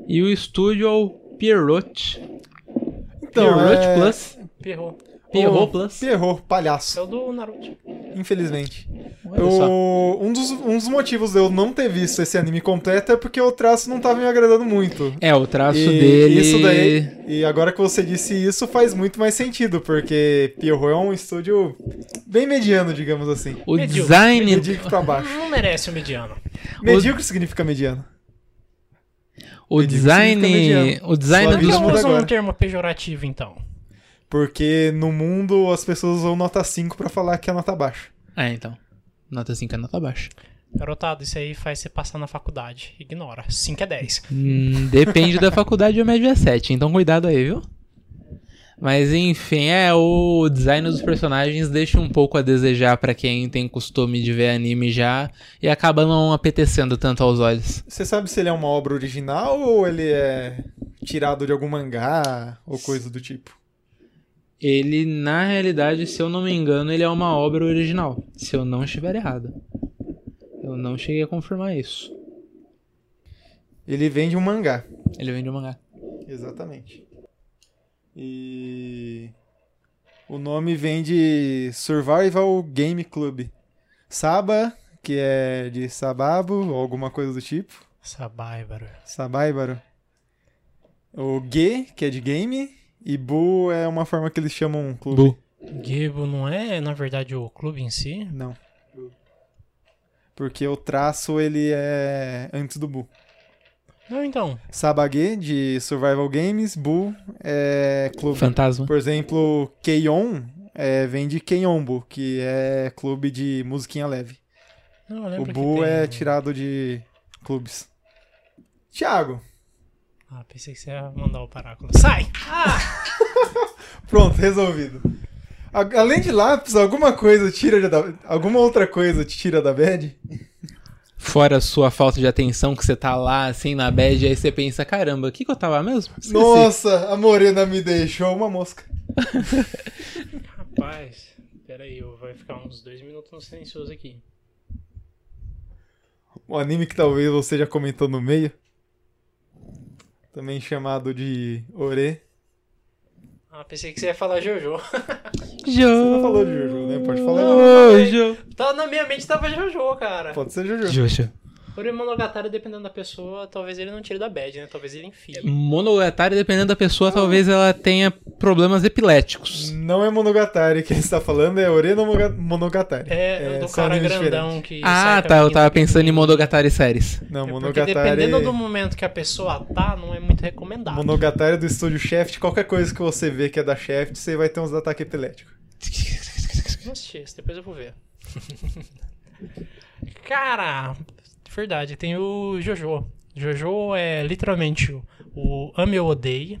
E o estúdio é o Pierrot. Então, Pierrot é... Plus. Perrou. Pierrot o- Plus. Pierrot, palhaço. É o do Naruto. Infelizmente. Eu- um, dos, um dos motivos de eu não ter visto esse anime completo é porque o traço não tava me agradando muito. É, o traço E dele. isso daí, e agora que você disse isso, faz muito mais sentido, porque Pierrot é um estúdio bem mediano, digamos assim. O Medíocre, design. Medíocre pra baixo. Não merece o mediano. Medíocre significa mediano. O Medíocre design. significa mediano. O design Só Por que Isso dos. não muda usa agora. um termo pejorativo, então? Porque no mundo as pessoas usam nota 5 pra falar que é nota baixa. Ah, então. Nota 5 é nota baixa. Garotado, isso aí faz você passar na faculdade. Ignora. 5 é 10. Hum, depende da faculdade, o médio é 7, então cuidado aí, viu? Mas enfim, é, o design dos personagens deixa um pouco a desejar pra quem tem costume de ver anime já e acaba não apetecendo tanto aos olhos. Você sabe se ele é uma obra original ou ele é tirado de algum mangá ou coisa do tipo? Ele, na realidade, se eu não me engano, ele é uma obra original. Se eu não estiver errado. Eu não cheguei a confirmar isso. Ele vem de um mangá. Ele vem de um mangá. Exatamente. E o nome vem de Survival Game Club. Saba, que é de Sababo ou alguma coisa do tipo. Sabáibaro. Sabaibaro. O G, que é de game, e Bu é uma forma que eles chamam um clube. Bu. Gibo não é, na verdade, o clube em si? Não. Porque o traço ele é antes do Bu. Não, então. Sabage de Survival Games, Bu é clube. Fantasma. Por exemplo, Keion é, vem de Keionbu, que é clube de musiquinha leve. Não, O Bu tem- é tirado de clubes. Thiago, Ah, pensei que você ia mandar o paráculo. Sai! Ah! pronto, resolvido. A- Além de lápis, alguma coisa tira da, alguma outra coisa te tira da bad? Fora a sua falta de atenção, que você tá lá, assim, na bad, aí você pensa, caramba, o que, que eu tava mesmo? Esqueci. Nossa, a morena me deixou uma mosca. Rapaz, peraí, eu vou ficar uns dois minutos no silencioso aqui. Um anime que talvez você já comentou no meio. Também chamado de Ore. Ah, pensei que você ia falar Jojo. Jojo. Você não falou de Jojo, né? Pode falar. Jojo. Tá, na minha mente tava Jojo, cara. Pode ser Jojo. Jojo. Por Monogatari, dependendo da pessoa, talvez ele não tire da bad, né? Talvez ele enfie. Monogatari, dependendo da pessoa, talvez ela tenha problemas epiléticos. Não é Monogatari que ele está falando, é Ore no Moga- Monogatari. É, do cara grandão diferentes. que. Ah, tá. Eu tava pensando em. Monogatari séries. Não, É porque Monogatari. dependendo do momento que a pessoa tá, não é muito recomendado. Monogatari do estúdio Shaft, qualquer coisa que você vê que é da Shaft, você vai ter uns ataques epiléticos. Não assisti depois eu vou ver. Cara, verdade, tem o Jojo. Jojo é literalmente o- Ame ou Odeie.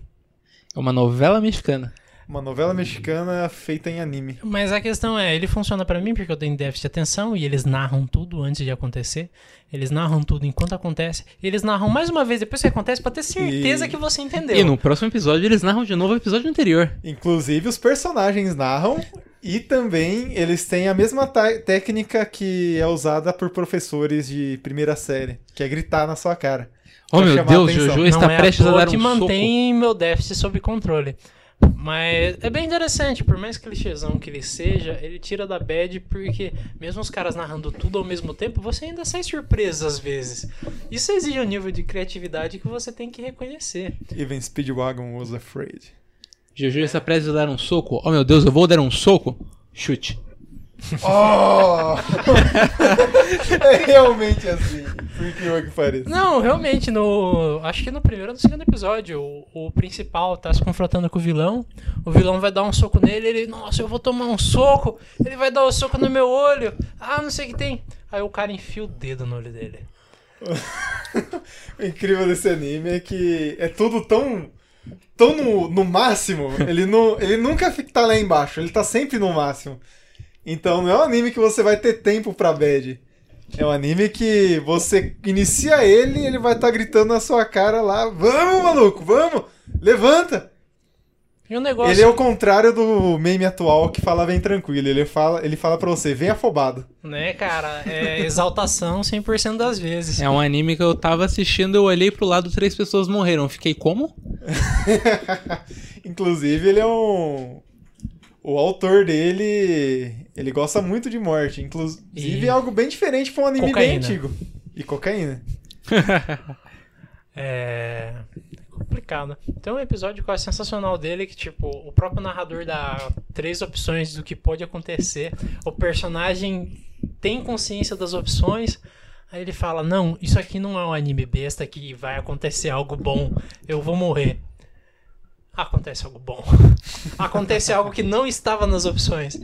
É uma novela mexicana. Uma novela mexicana feita em anime. Mas a questão é, ele funciona pra mim porque eu tenho déficit de atenção e eles narram tudo antes de acontecer. Eles narram tudo enquanto acontece. E eles narram mais uma vez depois que acontece pra ter certeza E- que você entendeu. E no próximo episódio eles narram de novo o episódio anterior. Inclusive, os personagens narram e também eles têm a mesma ta- técnica que é usada por professores de primeira série, que é gritar na sua cara. Oh meu chamar a Deus, atenção. Jojo Não está é prestes a toa dar que um soco. mantém meu déficit sob controle. Mas é bem interessante, por mais clichêzão que ele seja, ele tira da bad porque, mesmo os caras narrando tudo ao mesmo tempo, você ainda sai surpreso às vezes. Isso exige um nível de criatividade que você tem que reconhecer. Even Speedwagon was afraid. Jojo está prestes a dar um soco. Oh meu Deus, eu vou dar um soco? Chute. Oh! é realmente assim, por incrível que pareça. Não, realmente, no. Acho que no primeiro ou no segundo episódio, o, o principal tá se confrontando com o vilão. O vilão vai dar um soco nele, ele, nossa, eu vou tomar um soco. Ele vai dar um soco no meu olho. Ah, não sei o que tem. Aí o cara enfia o dedo no olho dele. O incrível desse anime é que é tudo tão. tão no, no máximo. Ele, não, ele nunca fica tá lá embaixo, ele tá sempre no máximo. Então não é um anime que você vai ter tempo pra bad. É um anime que você inicia ele e ele vai estar gritando na sua cara lá: Vamos, maluco, vamos! Levanta! E o negócio. Ele é o contrário do meme atual que fala vem tranquilo. Ele fala, ele fala pra você, vem afobado. Né, cara? É exaltação 100% das vezes. É um anime que eu tava assistindo, eu olhei pro lado, três pessoas morreram. Fiquei como? Inclusive, ele é um. O autor dele. Ele gosta muito de morte. Inclusive, E- é algo bem diferente pra um anime bem Cocaína. antigo. E cocaína. É complicado. Tem um episódio que eu acho sensacional dele que, tipo, o próprio narrador dá três opções do que pode acontecer. O personagem tem consciência das opções. Aí ele fala: Não, isso aqui não é um anime besta que vai acontecer algo bom. Eu vou morrer. Acontece algo bom. Acontece algo que não estava nas opções.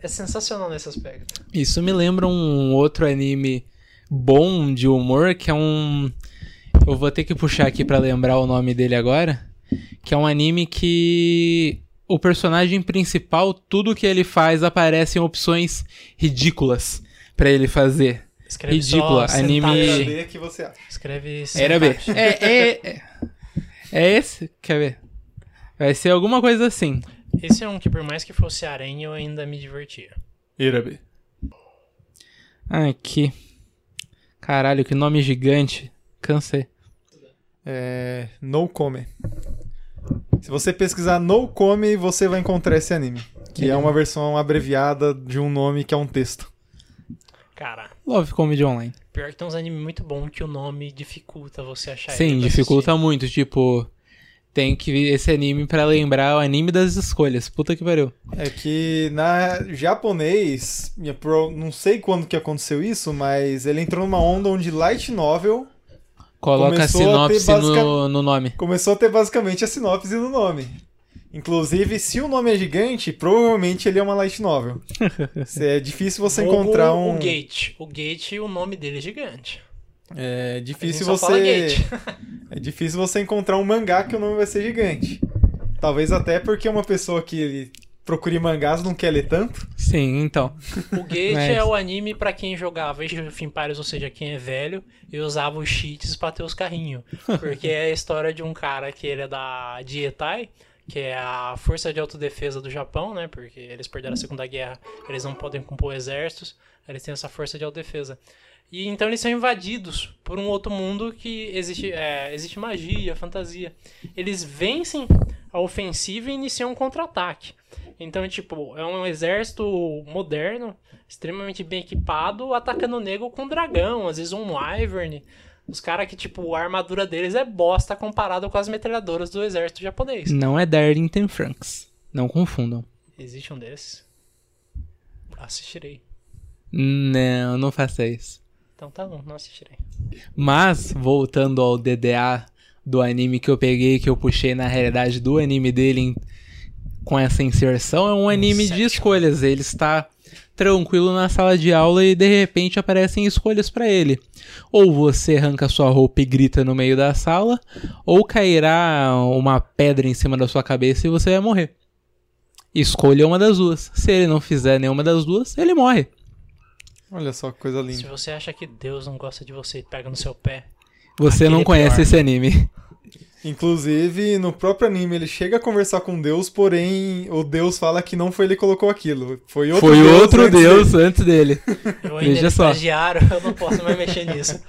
É sensacional nesse aspecto. Isso me lembra um outro anime bom de humor, que é um. Eu vou ter que puxar aqui pra lembrar o nome dele agora. Que é um anime que o personagem principal, tudo que ele faz aparece em opções ridículas pra ele fazer. Escreve Ridícula, só anime-. Era B, que você acha? Escreve Era B. É, é, é, é esse? Quer ver? Vai ser alguma coisa assim. Esse é um que, por mais que fosse aranha, eu ainda me divertia. Irabe. Aqui. Caralho, que nome gigante. Cansei. É. No Come. Se você pesquisar No Come, você vai encontrar esse anime. Que é uma versão abreviada de um nome que é um texto. Cara, Love Comedy Online. pior que tem uns animes muito bons que o nome dificulta você achar ele Sim, dificulta muito. Tipo, tem que ver esse anime pra lembrar o anime das escolhas. Puta que pariu. É que na japonês, não sei quando que aconteceu isso, mas ele entrou numa onda onde light novel Coloca a Começou a sinopse basica- no, no nome. começou a ter basicamente a sinopse no nome. Inclusive, se o nome é gigante, provavelmente ele é uma light novel. Se é difícil você encontrar um. O Gate. O Gate, o nome dele é gigante. É difícil você. É difícil você encontrar um mangá que o nome vai ser gigante. Talvez até porque uma pessoa que procure mangás não quer ler tanto. Sim, então. O Gate Mas- é o anime pra quem jogava Age of Empires, ou seja, quem é velho, e usava os cheats pra ter os carrinhos. Porque é a história de um cara que ele é da Jietai, que é a força de autodefesa do Japão, né? Porque eles perderam a Segunda Guerra, eles não podem compor exércitos, eles têm essa força de autodefesa. E então eles são invadidos por um outro mundo que existe, é, existe magia, fantasia. Eles vencem a ofensiva e iniciam um contra-ataque. Então, tipo, é um exército moderno, extremamente bem equipado, atacando o nego com dragão, às vezes um wyvern. Os caras que, tipo, a armadura deles é bosta comparado com as metralhadoras do exército japonês. Não é Darlington Franks. Não confundam. Existe um desses? Assistirei. Não, não faça isso. Então tá bom, não assistirei. Mas, voltando ao DDA do anime que eu peguei, que eu puxei na realidade do anime dele em- com essa inserção, é um anime de sétimo. escolhas. Ele está tranquilo na sala de aula e de repente aparecem escolhas pra ele. Ou você arranca sua roupa e grita no meio da sala, ou cairá uma pedra em cima da sua cabeça e você vai morrer. Escolha uma das duas. Se ele não fizer nenhuma das duas, ele morre. Olha só que coisa Se linda. você acha que Deus não gosta de você e pega no seu pé, Você não conhece pior. esse anime. Inclusive, no próprio anime, ele chega a conversar com Deus, porém, o Deus fala que não foi ele que colocou aquilo. Foi outro Foi Deus outro antes Deus dele. antes dele. eu ainda Veja só. estagiário, eu não posso mais mexer nisso.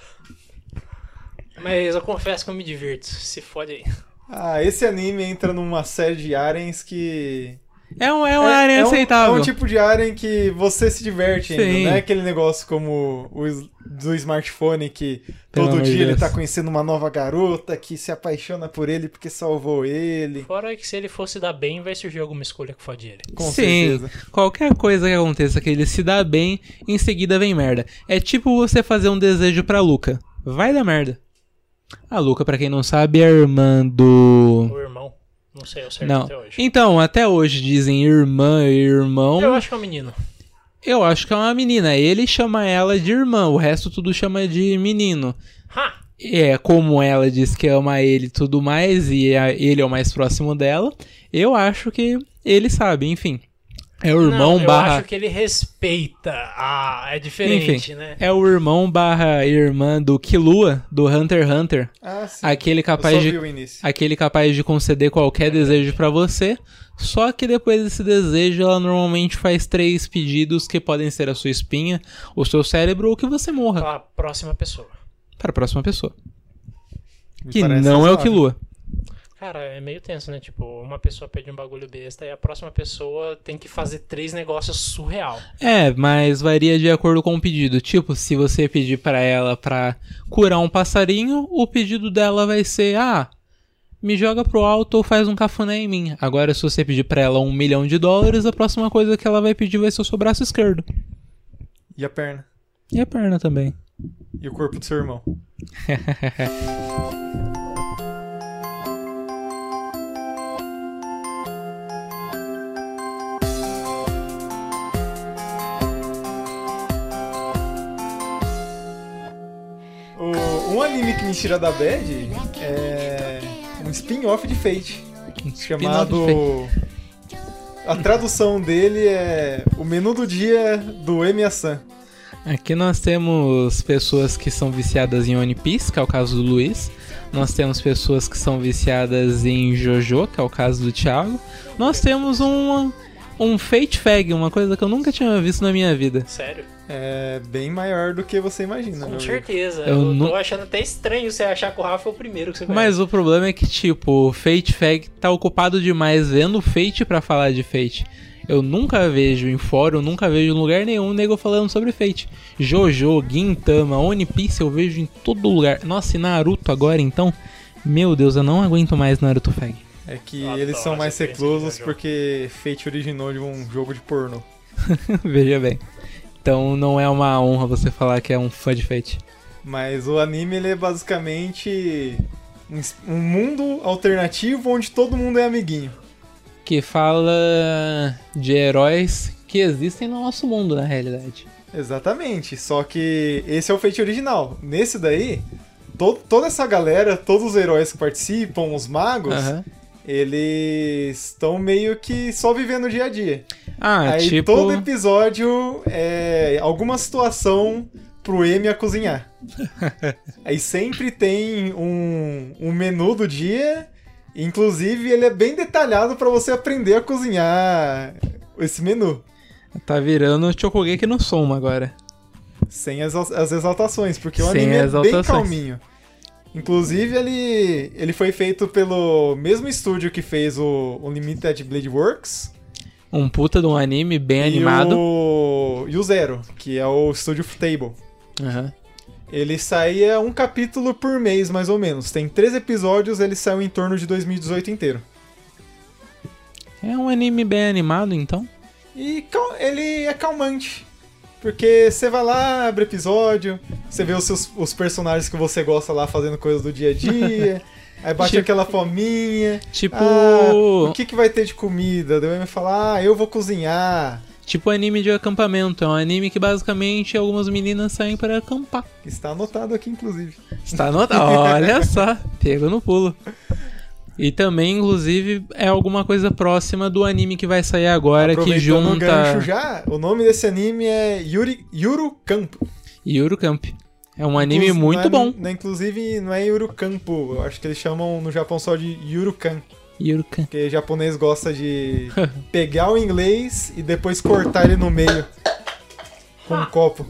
Mas eu confesso que eu me divirto. Se fode aí. Ah, esse anime entra numa série de arens que... É um, é uma área é um- aceitável. É um tipo de aren que você se diverte ainda, Sim. não é aquele negócio como o do smartphone que Pelo todo dia ele Deus. tá conhecendo uma nova garota que se apaixona por ele porque salvou ele. Fora que se ele fosse dar bem, vai surgir alguma escolha que fode ele. Com Sim, certeza. qualquer coisa que aconteça que ele se dá bem, em seguida vem merda. É tipo você fazer um desejo pra Luca. Vai dar merda. A Luca, pra quem não sabe, é a irmã do. Não sei o certo Não. até hoje. Então, até hoje dizem irmã e irmão. Eu acho que é um menino. Eu acho que é uma menina. Ele chama ela de irmã, o resto tudo chama de menino. Ha! É, como ela diz que ama ele e tudo mais, e a- ele é o mais próximo dela, eu acho que ele sabe, enfim. É o irmão não, barra. Eu acho que ele respeita. Ah, é diferente, Enfim, né? É o irmão barra irmã do Killua, do Hunter x Hunter. Ah, sim. Aquele capaz de. vi o início. Aquele capaz de conceder qualquer desejo pra você. Só que depois desse desejo, ela normalmente faz três pedidos que podem ser a sua espinha, o seu cérebro ou que você morra. Pra próxima pessoa. Para a próxima pessoa. Me Que não é o razoável. Cara, é meio tenso, né? Tipo, uma pessoa pede um bagulho besta e a próxima pessoa tem que fazer três negócios surreal. É, mas varia de acordo com o pedido. Tipo, se você pedir pra ela pra curar um passarinho, o pedido dela vai ser: ah, me joga pro alto ou faz um cafuné em mim. Agora, se você pedir pra ela um milhão de dólares, a próxima coisa que ela vai pedir vai ser o seu braço esquerdo. E a perna? E a perna também. E o corpo do seu irmão? anime que me tira da bad é um spin-off de Fate. Chamado. A tradução dele é O Menu do Dia do Emiya-san. Aqui nós temos pessoas que são viciadas em One Piece, que é o caso do Luiz. Nós temos pessoas que são viciadas em Jojo, que é o caso do Thiago. Nós temos um, um Fate Fag, uma coisa que eu nunca tinha visto na minha vida. Sério? É bem maior do que você imagina. Com amigo. certeza. Eu Eu, não- tô achando até estranho você achar que o Rafa é o primeiro que você conhece. Mas o problema é que, tipo, o Fate Fag tá ocupado demais vendo Fate pra falar de Fate. Eu nunca vejo em fórum, nunca vejo em lugar nenhum nego falando sobre Fate. Jojo, Gintama, One Piece eu vejo em todo lugar. Nossa, e Naruto agora então? Meu Deus, eu não aguento mais Naruto Fag. É que Eu eles são mais reclusos porque Fate originou de um jogo de pornô. Veja bem. Então não é uma honra você falar que é um fã de Fate. Mas o anime ele é basicamente um, mundo alternativo onde todo mundo é amiguinho. Que fala de heróis que existem no nosso mundo, na realidade. Exatamente, só que esse é o Fate original. Nesse daí, to- toda essa galera, todos os heróis que participam, os magos. Eles estão meio que só vivendo o dia a dia. Ah, Aí tipo. todo episódio é alguma situação pro M a cozinhar. Aí sempre tem um, um menu do dia, inclusive ele é bem detalhado pra você aprender a cozinhar esse menu. Tá virando Chokugeki no Soma agora. Sem as, as exaltações, porque o Sem anime é bem calminho. Inclusive, ele, ele foi feito pelo mesmo estúdio que fez o Unlimited Blade Works Um puta de um anime bem e animado. o, e o Zero, que é o estúdio Table. Aham. Ele saía um capítulo por mês, mais ou menos. Tem três episódios, ele saiu em torno de 2018 inteiro. É um anime bem animado, então. E ele é calmante. Porque você vai lá, abre episódio, você vê os, seus, os personagens que você gosta lá fazendo coisas do dia a dia, aí bate Tipo- aquela fominha. Tipo. Ah, o que, que vai ter de comida? Daí vai falar, ah, eu vou cozinhar. Tipo anime de acampamento. É um anime que basicamente algumas meninas saem para acampar. Está anotado aqui, inclusive. Está anotado. Olha só. Pega no pulo. E também, inclusive, é alguma coisa próxima do anime que vai sair agora, que o junta gancho já, o nome desse anime é Yuri, Yuru Campo. Yuru Camp. É um anime Inclu- muito é- bom. não inclusive, não é Yuru Campo, eu acho que eles chamam no Japão só de Yurukan. Yuru Camp. Porque japonês gosta de pegar o inglês e depois cortar ele no meio com um copo.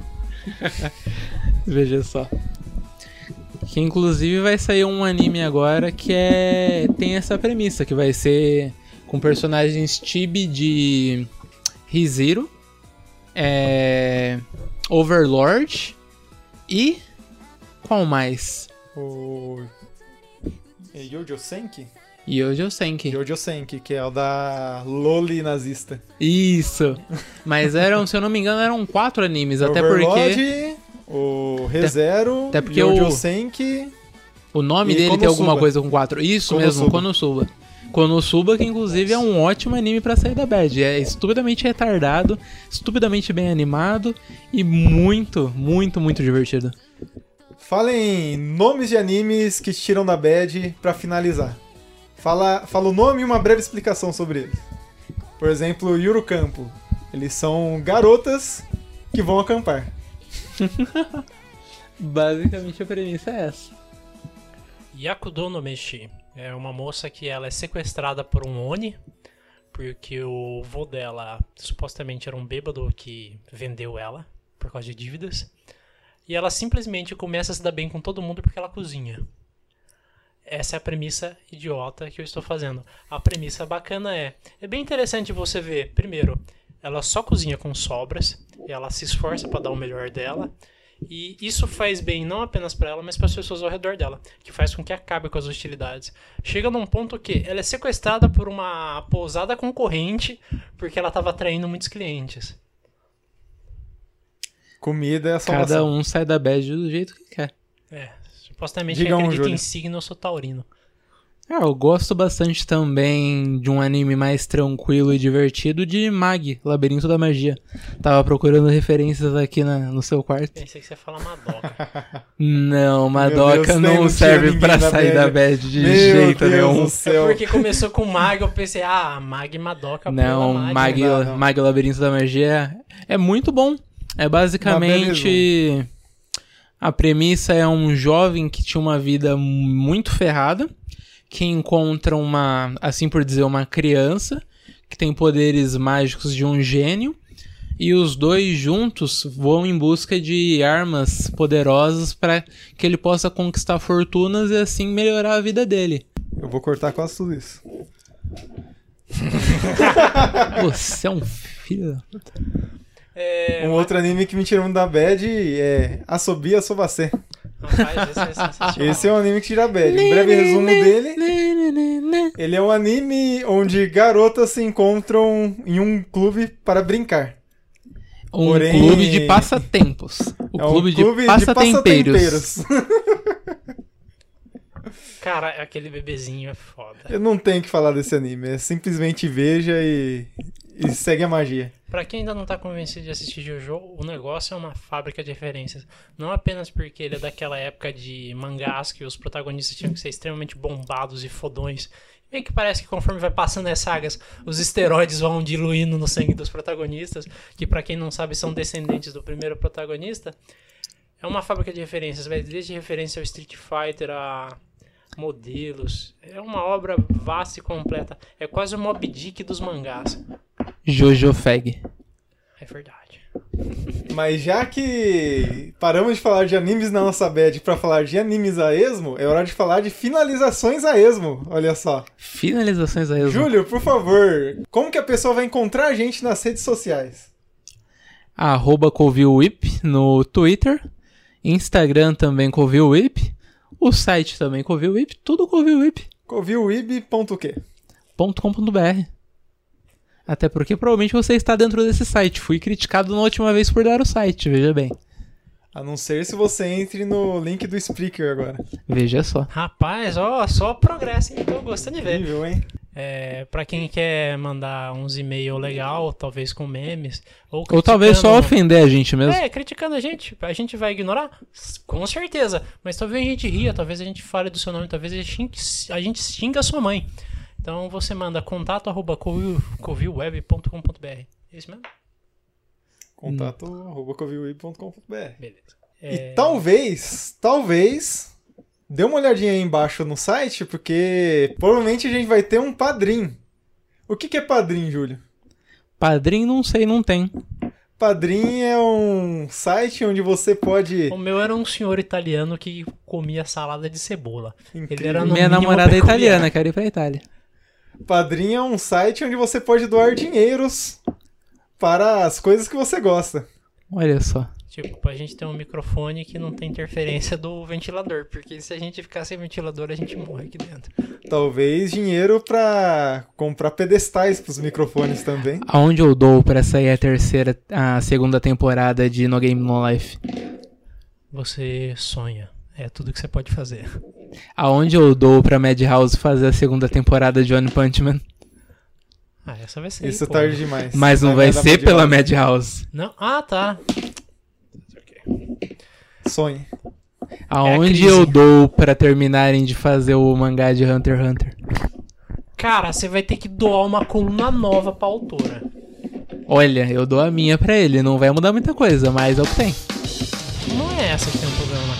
Veja só. Que inclusive vai sair um anime agora que é tem essa premissa que vai ser com personagens Chibi de Rizero, é, Overlord e qual mais? O Yojo Senki? Yojo Senki. Senki, que é o da Loli nazista. Isso. Mas eram, se eu não me engano, eram quatro animes, até porque Overlord, o ReZero, até porque Yojo o- Senki... o nome dele tem Konosuba. alguma coisa com quatro. Isso mesmo, Konosuba. Konosuba, que inclusive é um ótimo anime pra sair da bad. É estupidamente retardado, estupidamente bem animado e muito, muito, muito divertido. Falem nomes de animes que tiram da bad pra finalizar. Fala, fala o nome e uma breve explicação sobre eles. Por exemplo, Yuru Campo. Eles são garotas que vão acampar. Basicamente a premissa é essa. Yakudo no Meshi é uma moça que ela é sequestrada por um Oni, porque o vô dela supostamente era um bêbado que vendeu ela por causa de dívidas. E ela simplesmente começa a se dar bem com todo mundo porque ela cozinha. Essa é a premissa idiota que eu estou fazendo. A premissa bacana é: é bem interessante você ver, primeiro, ela só cozinha com sobras, ela se esforça para dar o melhor dela. E isso faz bem não apenas para ela, mas para as pessoas ao redor dela, que faz com que acabe com as hostilidades. Chega num ponto que ela é sequestrada por uma pousada concorrente porque ela estava atraindo muitos clientes. Comida é a Cada um sai da bad do jeito que quer. É, supostamente Diga quem um, acredita Júlio. em signo, eu sou taurino. Ah, eu gosto bastante também de um anime mais tranquilo e divertido de Mag, Labirinto da Magia. Tava procurando referências aqui na- no seu quarto. Pensei que você ia falar Madoka. Não, Deus, Madoka nem não não serve pra sair da bad. de Meu jeito Deus nenhum. do é céu. porque começou com Mag, eu pensei, ah, Mag e Madoka. Não, Mag, não não. Mag Labirinto da Magia é muito bom. É basicamente. A premissa é um jovem que tinha uma vida muito ferrada, que encontra uma, assim por dizer, uma criança que tem poderes mágicos de um gênio. E os dois juntos vão em busca de armas poderosas para que ele possa conquistar fortunas e assim melhorar a vida dele. Eu vou cortar quase tudo isso. Você é um filho. da puta. É, Um outro anime que me tirou da bad é Asobi Asobase. Rapaz, esse é. Esse é um anime que tira a bad. Um breve resumo dele. Ele é um anime onde garotas se encontram em um clube para brincar. Um Porém- clube de passatempos. O é um clube, clube de passatempeiros. passatempeiros. Cara, aquele bebezinho é foda. Eu não tenho que falar desse anime. É simplesmente veja e, e segue a magia. Pra quem ainda não tá convencido de assistir Jojo, o negócio é uma fábrica de referências. Não apenas porque ele é daquela época de mangás que os protagonistas tinham que ser extremamente bombados e fodões. Meio que parece que conforme vai passando as sagas, os esteroides vão diluindo no sangue dos protagonistas, que pra quem não sabe são descendentes do primeiro protagonista. É uma fábrica de referências, vai desde referência ao Street Fighter a modelos. É uma obra vasta e completa. É quase o Mob Dick dos mangás. Jojo Fag. É verdade. Mas já que paramos de falar de animes na nossa bad para falar de animes a esmo, é hora de falar de finalizações a esmo. Olha só. Finalizações aí. Júlio, por favor, como que a pessoa vai encontrar a gente nas redes sociais? Arroba CovilleWhip no Twitter. Instagram também CovilleWhip. O site também CovilleWhip. Tudo CovilleWhip.com.br. Covilweb.quê? Até porque provavelmente você está dentro desse site. Fui criticado na última vez por dar o site, veja bem. A não ser se você entre no link do Spreaker agora. Veja só. Rapaz, ó, só progresso, hein? Tô gostando de ver. Incrível, hein? É, para quem quer mandar uns e-mail legal, talvez com memes, ou, Ou talvez só ofender a gente mesmo. É, criticando a gente. A gente vai ignorar? Com certeza. Mas talvez a gente ria, talvez a gente fale do seu nome, talvez a gente, a gente xinga a sua mãe. Então você manda contato arroba covil- covilweb.com.br. É isso mesmo? Contato arroba covilweb.com.br. Beleza. E É, talvez, talvez, dê uma olhadinha aí embaixo no site, porque provavelmente a gente vai ter um padrim. O que, que é padrim, Júlio? Padrinho, não sei, não tem. Padrim é um site onde você pode. O meu era um senhor italiano que comia salada de cebola. Ele Incrível. era no Minha namorada é italiana, quero ir pra Itália. Padrim é um site onde você pode doar dinheiros para as coisas que você gosta. Olha só. Tipo, pra gente ter um microfone que não tem interferência do ventilador. Porque se a gente ficar sem ventilador, a gente morre aqui dentro. Talvez dinheiro para comprar pedestais para os microfones também. Aonde eu dou pra sair a terceira, a segunda temporada de No Game No Life? Você sonha. É tudo que você pode fazer. Aonde eu dou pra Madhouse fazer a segunda temporada de One Punch Man? Ah, essa vai ser. Isso é pô. tarde demais. Mas não vai dar ser pela. Madhouse. Não? Ah, tá. Sonhe. Aonde crise. eu dou pra terminarem de fazer o mangá de Hunter x Hunter? Cara, você vai ter que doar uma coluna nova pra autora. Olha, eu dou a minha pra ele. Não vai mudar muita coisa, mas é o que tem. Não é essa que tem um problema na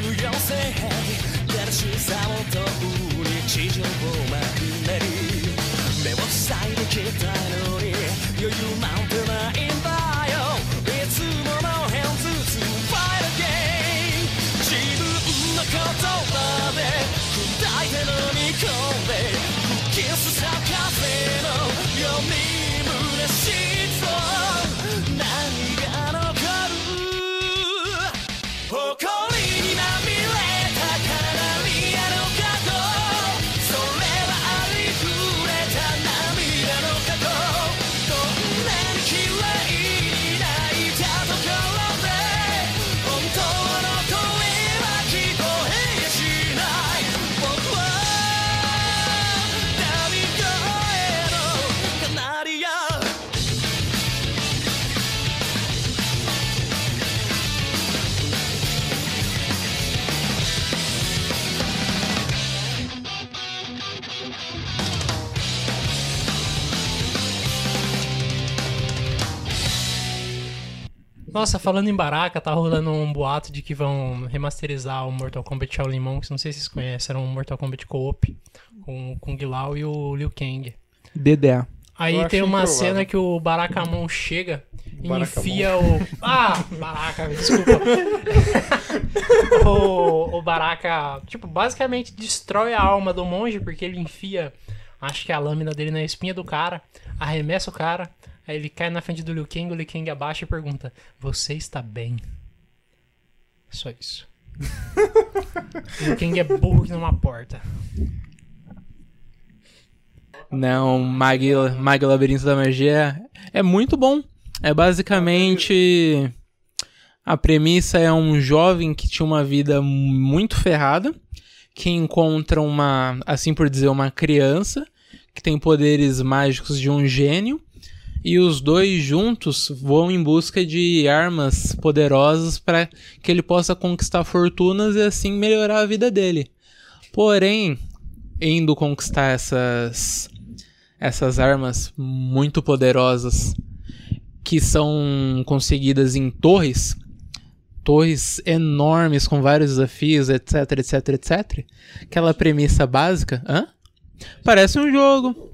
重要性正しさを Nossa, falando em Baraka, tá rolando um boato de que vão remasterizar o Mortal Kombat Shaolin Monks. Não sei se vocês conhecem, era um Mortal Kombat Co-op com o Kung Lao e o Liu Kang. DDA. Aí Eu tem uma improvável. cena que o Barakamon chega e enfia o. Ah! Baraka, desculpa. o, o Baraka, tipo, basicamente destrói a alma do monge porque ele enfia, acho que a lâmina dele na espinha do cara, arremessa o cara, aí ele cai na frente do Liu Kang, o Liu Kang abaixa e pergunta: Você está bem? Só isso. Liu Kang é burro que numa porta. Não, Mag, Mag Labirinto da Magia é muito bom. É basicamente. A premissa é um jovem que tinha uma vida muito ferrada, que encontra uma, assim por dizer, uma criança que tem poderes mágicos de um gênio, e os dois juntos vão em busca de armas poderosas para que ele possa conquistar fortunas e assim melhorar a vida dele. Porém, indo conquistar essas essas armas muito poderosas que são conseguidas em torres, torres enormes com vários desafios, etc, etc, etc. Aquela premissa básica, hã? Parece um jogo.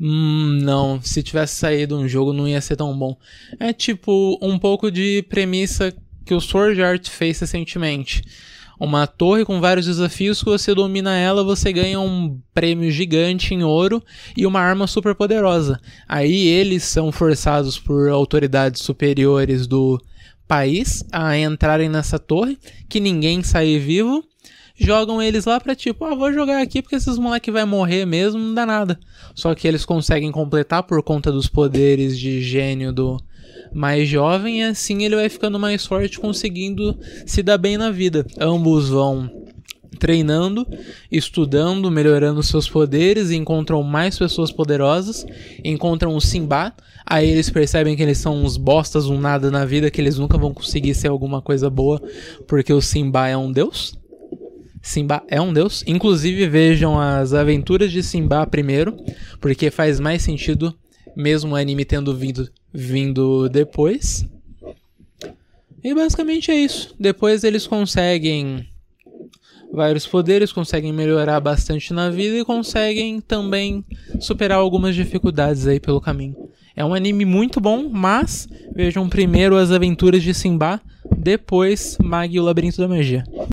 Hum, não, se tivesse saído um jogo não ia ser tão bom. É tipo um pouco de premissa que o Sword Art fez recentemente. Uma torre com vários desafios que você domina ela, você ganha um prêmio gigante em ouro e uma arma super poderosa. Aí eles são forçados por autoridades superiores do país a entrarem nessa torre, que ninguém sai vivo, jogam eles lá pra tipo, ah, vou jogar aqui porque esses moleque vai morrer mesmo, não dá nada. Só que eles conseguem completar por conta dos poderes de gênio do mais jovem e assim ele vai ficando mais forte, conseguindo se dar bem na vida. Ambos vão treinando, estudando, melhorando seus poderes, encontram mais pessoas poderosas, encontram o Simba, aí eles percebem que eles são uns bostas, um nada na vida, que eles nunca vão conseguir ser alguma coisa boa, porque o Simba é um deus. Simba é um deus. Inclusive vejam as aventuras de Simba primeiro, porque faz mais sentido, mesmo o anime tendo vindo, vindo depois. E basicamente é isso. Depois eles conseguem vários poderes, conseguem melhorar bastante na vida e conseguem também superar algumas dificuldades aí pelo caminho. É um anime muito bom, mas vejam primeiro as aventuras de Simba, depois Mag e o Labirinto da Magia.